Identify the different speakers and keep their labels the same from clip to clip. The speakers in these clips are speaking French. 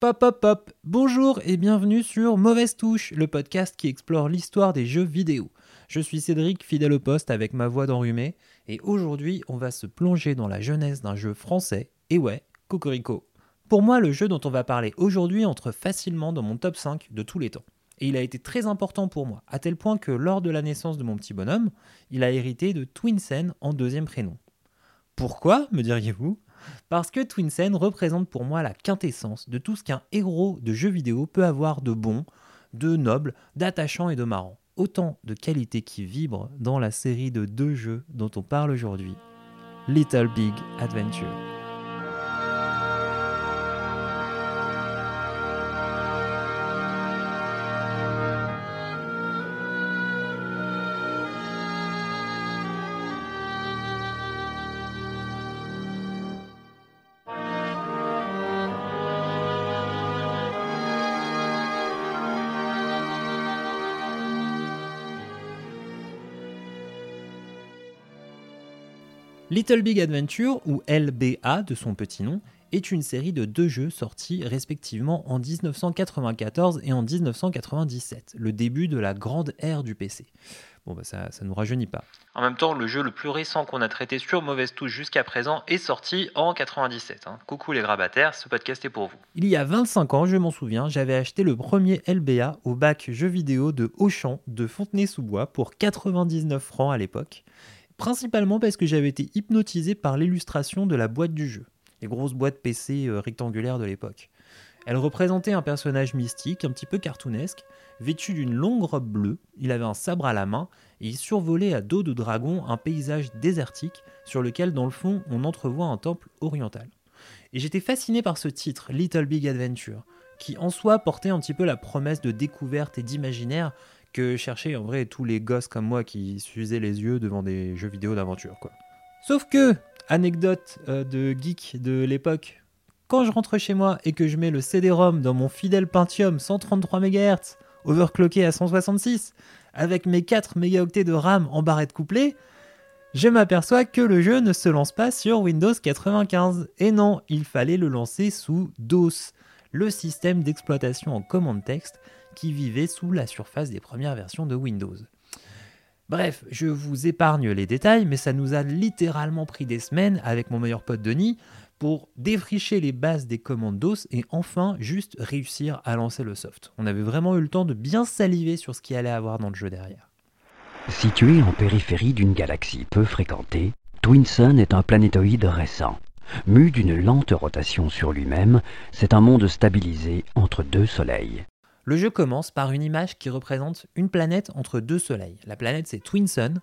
Speaker 1: Pop pop pop, bonjour et bienvenue sur Mauvaise Touche, le podcast qui explore l'histoire des jeux vidéo. Je suis Cédric, fidèle au poste avec ma voix d'enrhumé, et aujourd'hui on va se plonger dans la jeunesse d'un jeu français, et ouais, Cocorico. Pour moi, le jeu dont on va parler aujourd'hui entre facilement dans mon top 5 de tous les temps. Et il a été très important pour moi, à tel point que lors de la naissance de mon petit bonhomme, il a hérité de Twinsen en deuxième prénom. Pourquoi, me diriez-vous? Parce que Twinsen représente pour moi la quintessence de tout ce qu'un héros de jeu vidéo peut avoir de bon, de noble, d'attachant et de marrant. Autant de qualités qui vibrent dans la série de deux jeux dont on parle aujourd'hui. Little Big Adventure. Little Big Adventure, ou LBA de son petit nom, est une série de deux jeux sortis respectivement en 1994 et en 1997, le début de la grande ère du PC. Bon bah ça, ça nous rajeunit pas. En même temps, le jeu le plus récent qu'on a traité sur Mauvaise Touche jusqu'à présent est sorti en 97. hein. Coucou les grabataires, ce podcast est pour vous. Il y a 25 ans, je m'en souviens, j'avais acheté le premier LBA au bac jeux vidéo de Auchan de Fontenay-sous-Bois pour 99 francs à l'époque principalement parce que j'avais été hypnotisé par l'illustration de la boîte du jeu, les grosses boîtes PC euh, rectangulaires de l'époque. Elle représentait un personnage mystique, un petit peu cartoonesque, vêtu d'une longue robe bleue, il avait un sabre à la main et il survolait à dos de dragon un paysage désertique sur lequel dans le fond on entrevoit un temple oriental. Et j'étais fasciné par ce titre, Little Big Adventure, qui en soi portait un petit peu la promesse de découverte et d'imaginaire que cherchaient en vrai tous les gosses comme moi qui s'usaient les yeux devant des jeux vidéo d'aventure quoi. Sauf que, anecdote euh, de geek de l'époque, quand je rentre chez moi et que je mets le CD-ROM dans mon fidèle Pentium 133 MHz, overclocké à 166, avec mes 4 mégaoctets de RAM en barrette couplée, je m'aperçois que le jeu ne se lance pas sur Windows 95. Et non, il fallait le lancer sous DOS, le système d'exploitation en commande texte qui vivait sous la surface des premières versions de Windows. Bref, je vous épargne les détails, mais ça nous a littéralement pris des semaines avec mon meilleur pote Denis pour défricher les bases des commandes DOS et enfin juste réussir à lancer le soft. On avait vraiment eu le temps de bien saliver sur ce qu'il allait avoir dans le jeu derrière.
Speaker 2: Situé en périphérie d'une galaxie peu fréquentée, Twinsun est un planétoïde récent. Mu d'une lente rotation sur lui-même, c'est un monde stabilisé entre deux soleils.
Speaker 1: Le jeu commence par une image qui représente une planète entre deux soleils. La planète c'est Twinsun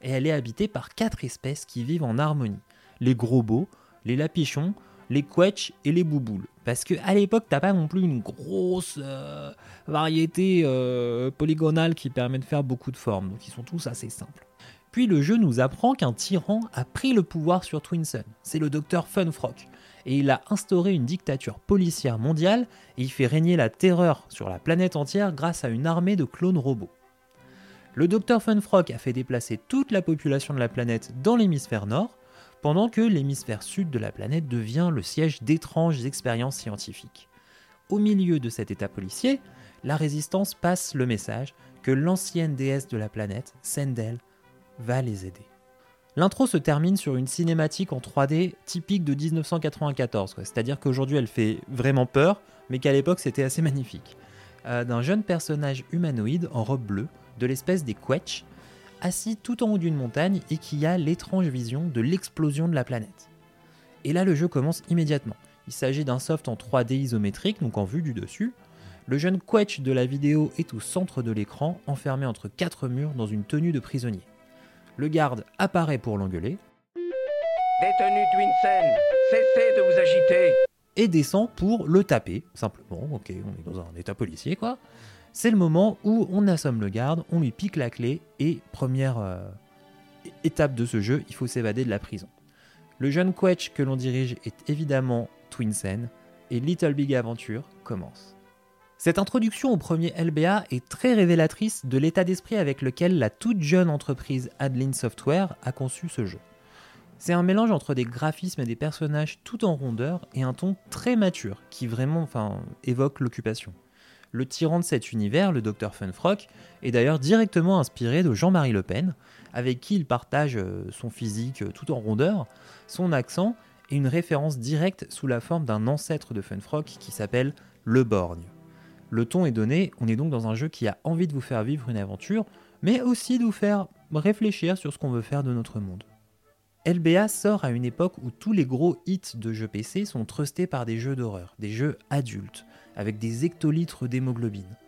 Speaker 1: et elle est habitée par quatre espèces qui vivent en harmonie. Les beaux, les lapichons, les quetch et les bouboules. Parce que à l'époque, t'as pas non plus une grosse euh, variété euh, polygonale qui permet de faire beaucoup de formes, donc ils sont tous assez simples. Puis le jeu nous apprend qu'un tyran a pris le pouvoir sur Twinsun. C'est le docteur Funfrock. Et il a instauré une dictature policière mondiale et il fait régner la terreur sur la planète entière grâce à une armée de clones robots. Le docteur Funfrock a fait déplacer toute la population de la planète dans l'hémisphère nord, pendant que l'hémisphère sud de la planète devient le siège d'étranges expériences scientifiques. Au milieu de cet état policier, la résistance passe le message que l'ancienne déesse de la planète, Sendel, va les aider. L'intro se termine sur une cinématique en 3D typique de 1994, quoi. c'est-à-dire qu'aujourd'hui elle fait vraiment peur, mais qu'à l'époque c'était assez magnifique. Euh, D'un jeune personnage humanoïde en robe bleue, de l'espèce des Quetch, assis tout en haut d'une montagne et qui a l'étrange vision de l'explosion de la planète. Et là le jeu commence immédiatement. Il s'agit d'un soft en 3D isométrique, donc en vue du dessus. Le jeune Quetch de la vidéo est au centre de l'écran, enfermé entre quatre murs dans une tenue de prisonnier. Le garde apparaît pour l'engueuler.
Speaker 3: Détenu Twinsen, cessez de vous agiter.
Speaker 1: et descend pour le taper, simplement, ok, on est dans un état policier quoi. C'est le moment où on assomme le garde, on lui pique la clé et première euh, étape de ce jeu, il faut s'évader de la prison. Le jeune Quetch que l'on dirige est évidemment Twinsen et Little Big Adventure commence. Cette introduction au premier LBA est très révélatrice de l'état d'esprit avec lequel la toute jeune entreprise Adeline Software a conçu ce jeu. C'est un mélange entre des graphismes et des personnages tout en rondeur et un ton très mature qui vraiment enfin, évoque l'occupation. Le tyran de cet univers, le Dr Funfrock, est d'ailleurs directement inspiré de Jean-Marie Le Pen, avec qui il partage euh, son physique euh, tout en rondeur, son accent et une référence directe sous la forme d'un ancêtre de Funfrock qui s'appelle Le Borgne. Le ton est donné, on est donc dans un jeu qui a envie de vous faire vivre une aventure, mais aussi de vous faire réfléchir sur ce qu'on veut faire de notre monde. LBA sort à une époque où tous les gros hits de jeux PC sont trustés par des jeux d'horreur, des jeux adultes, avec des hectolitres d'hémoglobine.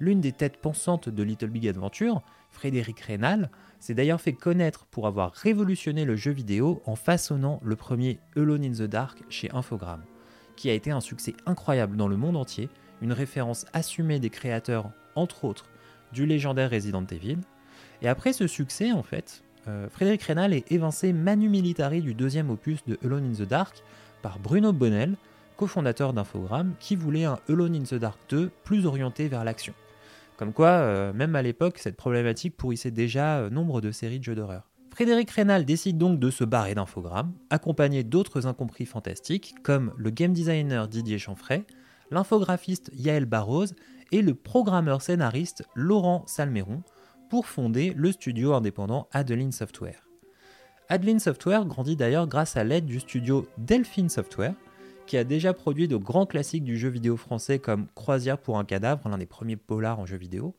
Speaker 1: L'une des têtes pensantes de Little Big Adventure, Frédéric Reynal, s'est d'ailleurs fait connaître pour avoir révolutionné le jeu vidéo en façonnant le premier Alone in the Dark chez Infogrames, qui a été un succès incroyable dans le monde entier, une référence assumée des créateurs, entre autres, du légendaire Resident Evil. Et après ce succès, en fait, euh, Frédéric Reynal est évincé manu militari du deuxième opus de Alone in the Dark par Bruno Bonnel, cofondateur d'Infogrames, qui voulait un Alone in the Dark 2 plus orienté vers l'action. Comme quoi, euh, même à l'époque, cette problématique pourrissait déjà euh, nombre de séries de jeux d'horreur. Frédéric Reynal décide donc de se barrer d'Infogrames, accompagné d'autres incompris fantastiques comme le game designer Didier Chanfray, l'infographiste Yael Barroz et le programmeur scénariste Laurent Salmeron pour fonder le studio indépendant Adeline Software. Adeline Software grandit d'ailleurs grâce à l'aide du studio Delphine Software, qui a déjà produit de grands classiques du jeu vidéo français comme Croisière pour un cadavre, l'un des premiers polars en jeu vidéo.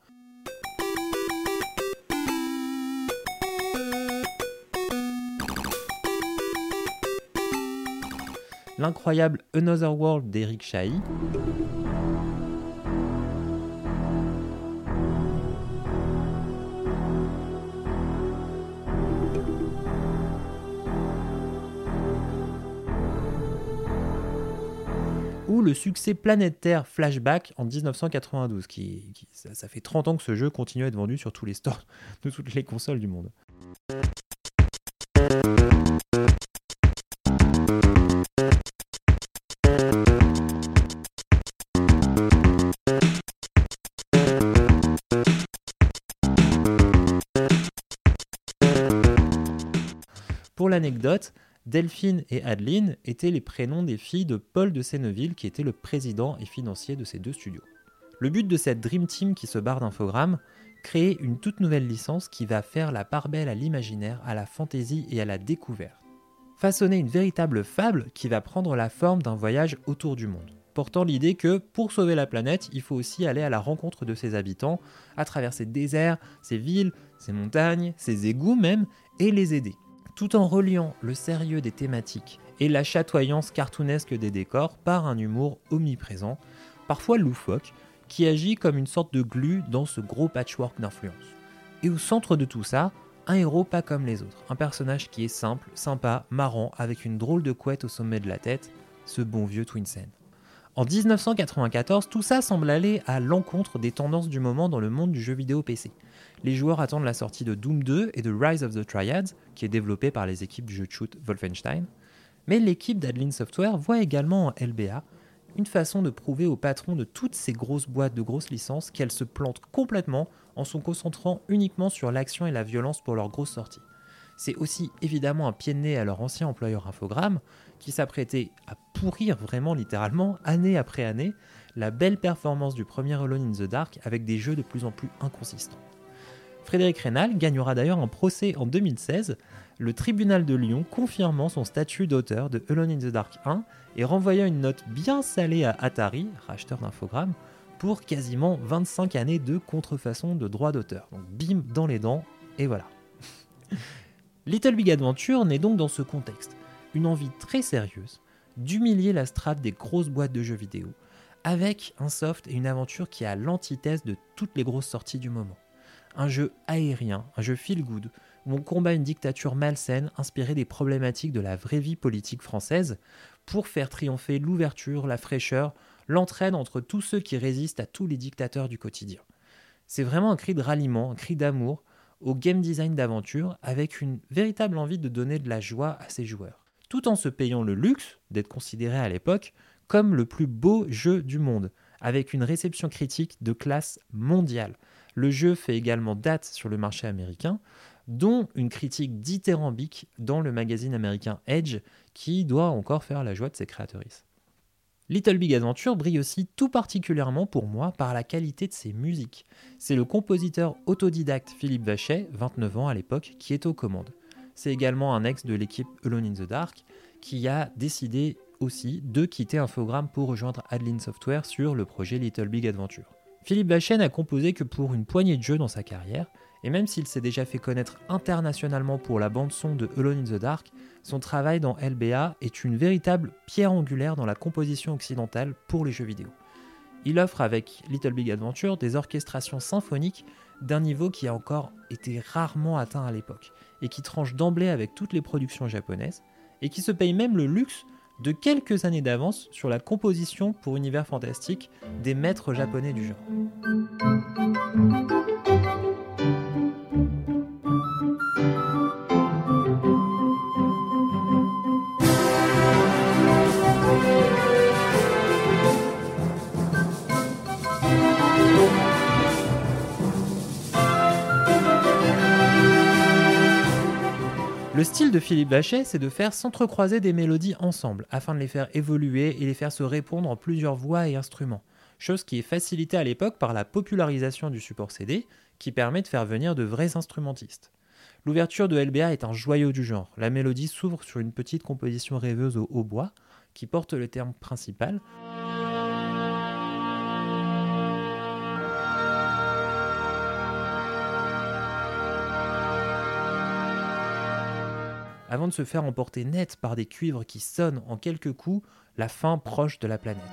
Speaker 1: L'incroyable Another World d'Eric Chahi. le succès planétaire Flashback en 1992, qui, ça, fait 30 ans que ce jeu continue à être vendu sur tous les stores de toutes les consoles du monde. L'anecdote, Delphine et Adeline étaient les prénoms des filles de Paul de Senneville, qui était le président et financier de ces deux studios. Le but de cette Dream Team qui se barre d'infogramme, créer une toute nouvelle licence qui va faire la part belle à l'imaginaire, à la fantaisie et à la découverte. Façonner une véritable fable qui va prendre la forme d'un voyage autour du monde, portant l'idée que pour sauver la planète, il faut aussi aller à la rencontre de ses habitants, à travers ses déserts, ses villes, ses montagnes, ses égouts même, et les aider tout en reliant le sérieux des thématiques et la chatoyance cartoonesque des décors par un humour omniprésent, parfois loufoque, qui agit comme une sorte de glu dans ce gros patchwork d'influence. Et au centre de tout ça, un héros pas comme les autres, un personnage qui est simple, sympa, marrant, avec une drôle de couette au sommet de la tête, ce bon vieux Twinsen. En 1994, tout ça semble aller à l'encontre des tendances du moment dans le monde du jeu vidéo PC les joueurs attendent la sortie de Doom 2 et de Rise of the Triads, qui est développé par les équipes du jeu de shoot Wolfenstein. Mais l'équipe d'Adeline Software voit également en LBA une façon de prouver aux patrons de toutes ces grosses boîtes de grosses licences qu'elles se plantent complètement en se concentrant uniquement sur l'action et la violence pour leurs grosses sorties. C'est aussi évidemment un pied de nez à leur ancien employeur Infogrames, qui s'apprêtait à pourrir vraiment littéralement, année après année, la belle performance du premier Alone in the Dark avec des jeux de plus en plus inconsistants. Frédéric Reynal gagnera d'ailleurs un procès en 2016, le tribunal de Lyon confirmant son statut d'auteur de Alone in the Dark 1 et renvoyant une note bien salée à Atari, racheteur d'infogrammes, pour quasiment 25 années de contrefaçon de droits d'auteur. Donc bim dans les dents, et voilà. Little Big Adventure naît donc dans ce contexte, une envie très sérieuse d'humilier la strate des grosses boîtes de jeux vidéo, avec un soft et une aventure qui a l'antithèse de toutes les grosses sorties du moment un jeu aérien, un jeu feel good, où on combat une dictature malsaine inspirée des problématiques de la vraie vie politique française pour faire triompher l'ouverture, la fraîcheur, l'entraide entre tous ceux qui résistent à tous les dictateurs du quotidien. C'est vraiment un cri de ralliement, un cri d'amour game design d'aventure avec une véritable envie de donner de la joie à ses joueurs, tout en se payant le luxe d'être considéré à l'époque comme le plus beau jeu du monde, avec une réception critique de classe mondiale. Le jeu fait également date sur le marché américain, dont une critique dithyrambique dans le magazine américain Edge, qui doit encore faire la joie de ses créatrices. Little Big Adventure brille aussi tout particulièrement pour moi par la qualité de ses musiques. C'est le compositeur autodidacte Philippe Vachet, 29 ans à l'époque, qui est aux commandes. C'est également un ex de l'équipe Alone in the Dark qui a décidé aussi de quitter Infogrames pour rejoindre Adeline Software sur le projet Little Big Adventure. Philippe Vachet n'a composé que pour une poignée de jeux dans sa carrière, et même s'il s'est déjà fait connaître internationalement pour la bande-son de Alone in the Dark, son travail dans LBA est une véritable pierre angulaire dans la composition occidentale pour les jeux vidéo. Il offre avec Little Big Adventure des orchestrations symphoniques d'un niveau qui a encore été rarement atteint à l'époque, et qui tranche d'emblée avec toutes les productions japonaises, et qui se paye même le luxe de quelques années d'avance sur la composition pour univers fantastique des maîtres japonais du genre. Le style de Philippe Bachet, c'est de faire s'entrecroiser des mélodies ensemble, afin de les faire évoluer et les faire se répondre en plusieurs voix et instruments. Chose qui est facilitée à l'époque par la popularisation du support CD, qui permet de faire venir de vrais instrumentistes. L'ouverture de LBA est un joyau du genre. La mélodie s'ouvre sur une petite composition rêveuse au hautbois, qui porte le terme principal, avant de se faire emporter net par des cuivres qui sonnent en quelques coups la fin proche de la planète.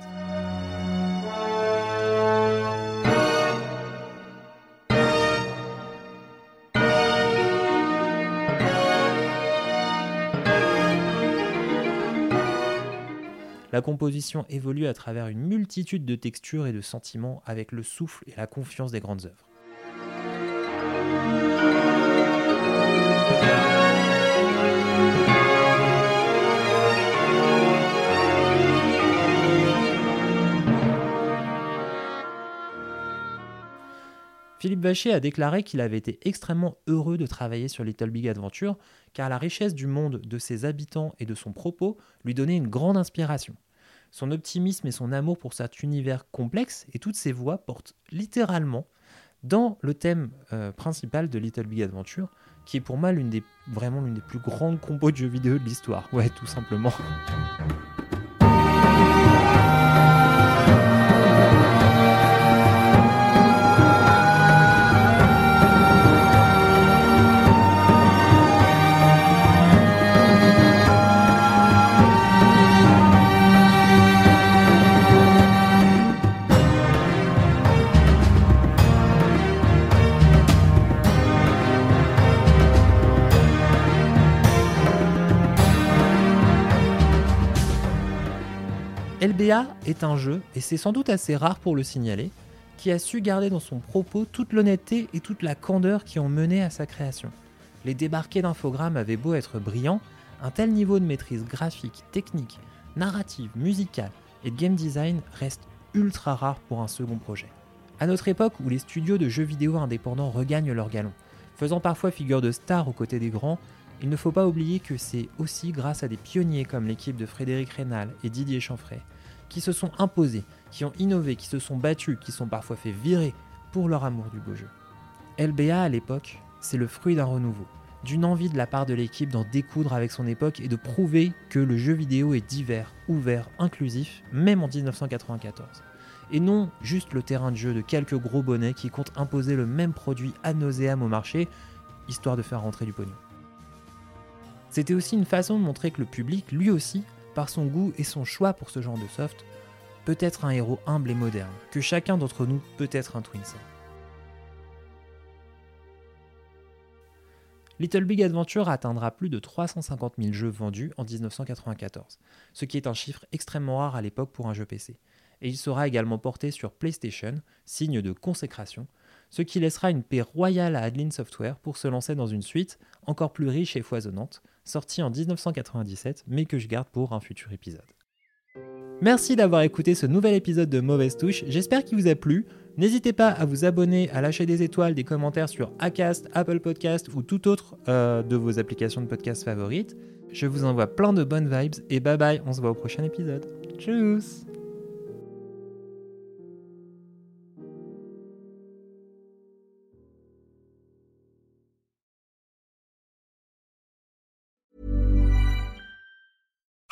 Speaker 1: La composition évolue à travers une multitude de textures et de sentiments avec le souffle et la confiance des grandes œuvres. Vacher a déclaré qu'il avait été extrêmement heureux de travailler sur Little Big Adventure, car la richesse du monde de ses habitants et de son propos lui donnait une grande inspiration. Son optimisme et son amour pour cet univers complexe et toutes ses voix portent littéralement dans le thème euh, principal de Little Big Adventure, qui est pour moi l'une des, vraiment l'une des plus grandes combos de jeux vidéo de l'histoire. Ouais, tout simplement. LBA est un jeu, et c'est sans doute assez rare pour le signaler, qui a su garder dans son propos toute l'honnêteté et toute la candeur qui ont mené à sa création. Les débarqués d'infogrammes avaient beau être brillants, un tel niveau de maîtrise graphique, technique, narrative, musicale et de game design reste ultra rare pour un second projet. À notre époque où les studios de jeux vidéo indépendants regagnent leur galon, faisant parfois figure de star aux côtés des grands, il ne faut pas oublier que c'est aussi grâce à des pionniers comme l'équipe de Frédéric Rénal et Didier Chanfray qui se sont imposés, qui ont innové, qui se sont battus, qui sont parfois fait virer pour leur amour du beau jeu. LBA à l'époque, c'est le fruit d'un renouveau, d'une envie de la part de l'équipe d'en découdre avec son époque et de prouver que le jeu vidéo est divers, ouvert, inclusif, même en 1994. Et non juste le terrain de jeu de quelques gros bonnets qui comptent imposer le même produit à nauséam au marché, histoire de faire rentrer du pognon. C'était aussi une façon de montrer que le public, lui aussi, par son goût et son choix pour ce genre de soft, peut être un héros humble et moderne, que chacun d'entre nous peut être un Twinset. Little Big Adventure atteindra plus de 350 000 jeux vendus en 1994, ce qui est un chiffre extrêmement rare à l'époque pour un jeu PC. Et il sera également porté sur PlayStation, signe de consécration, ce qui laissera une paix royale à Adeline Software pour se lancer dans une suite encore plus riche et foisonnante, sortie en 1997, mais que je garde pour un futur épisode. Merci d'avoir écouté ce nouvel épisode de Mauvaise Touche, j'espère qu'il vous a plu. N'hésitez pas à vous abonner, à lâcher des étoiles, des commentaires sur Acast, Apple Podcast ou tout autre euh, de vos applications de podcast favorites. Je vous envoie plein de bonnes vibes et bye bye, on se voit au prochain épisode. Tchuss